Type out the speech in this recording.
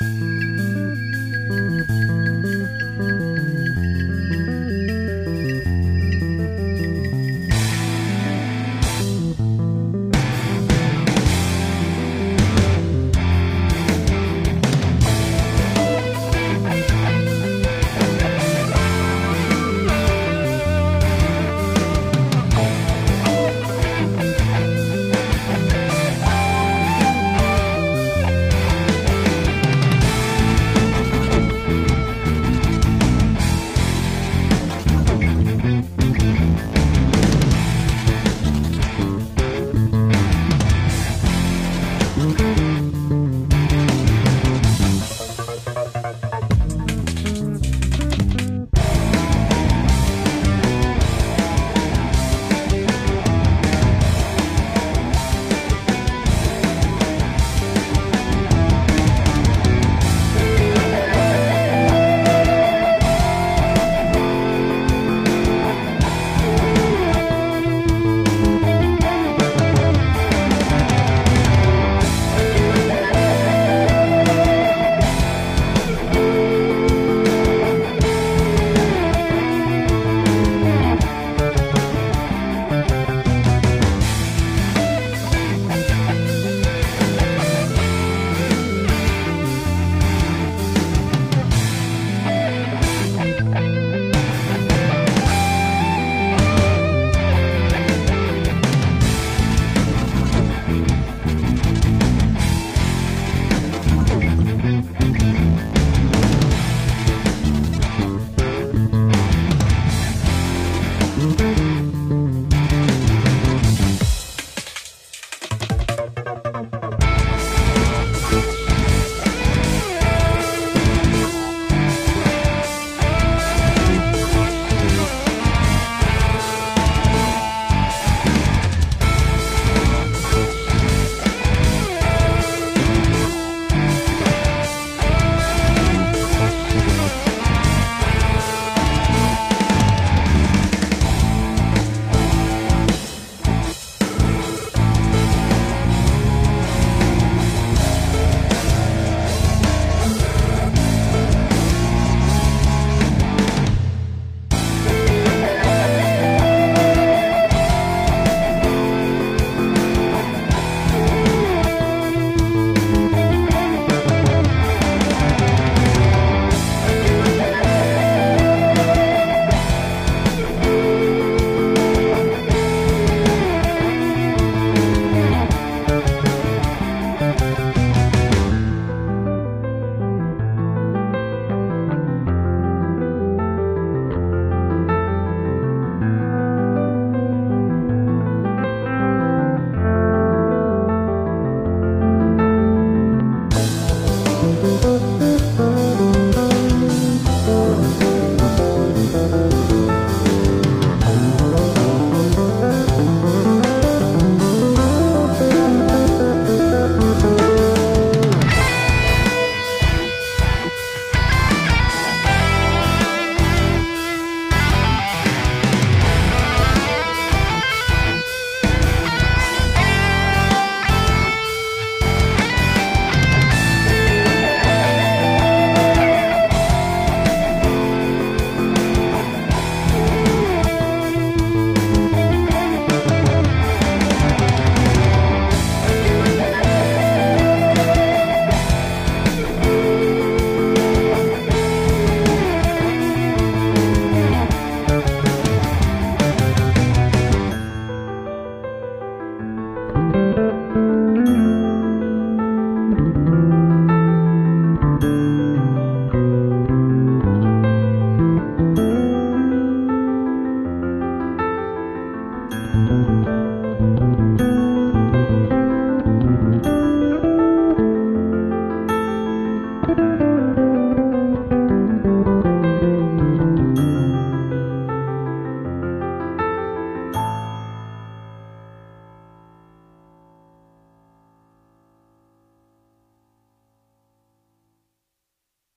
Thank Música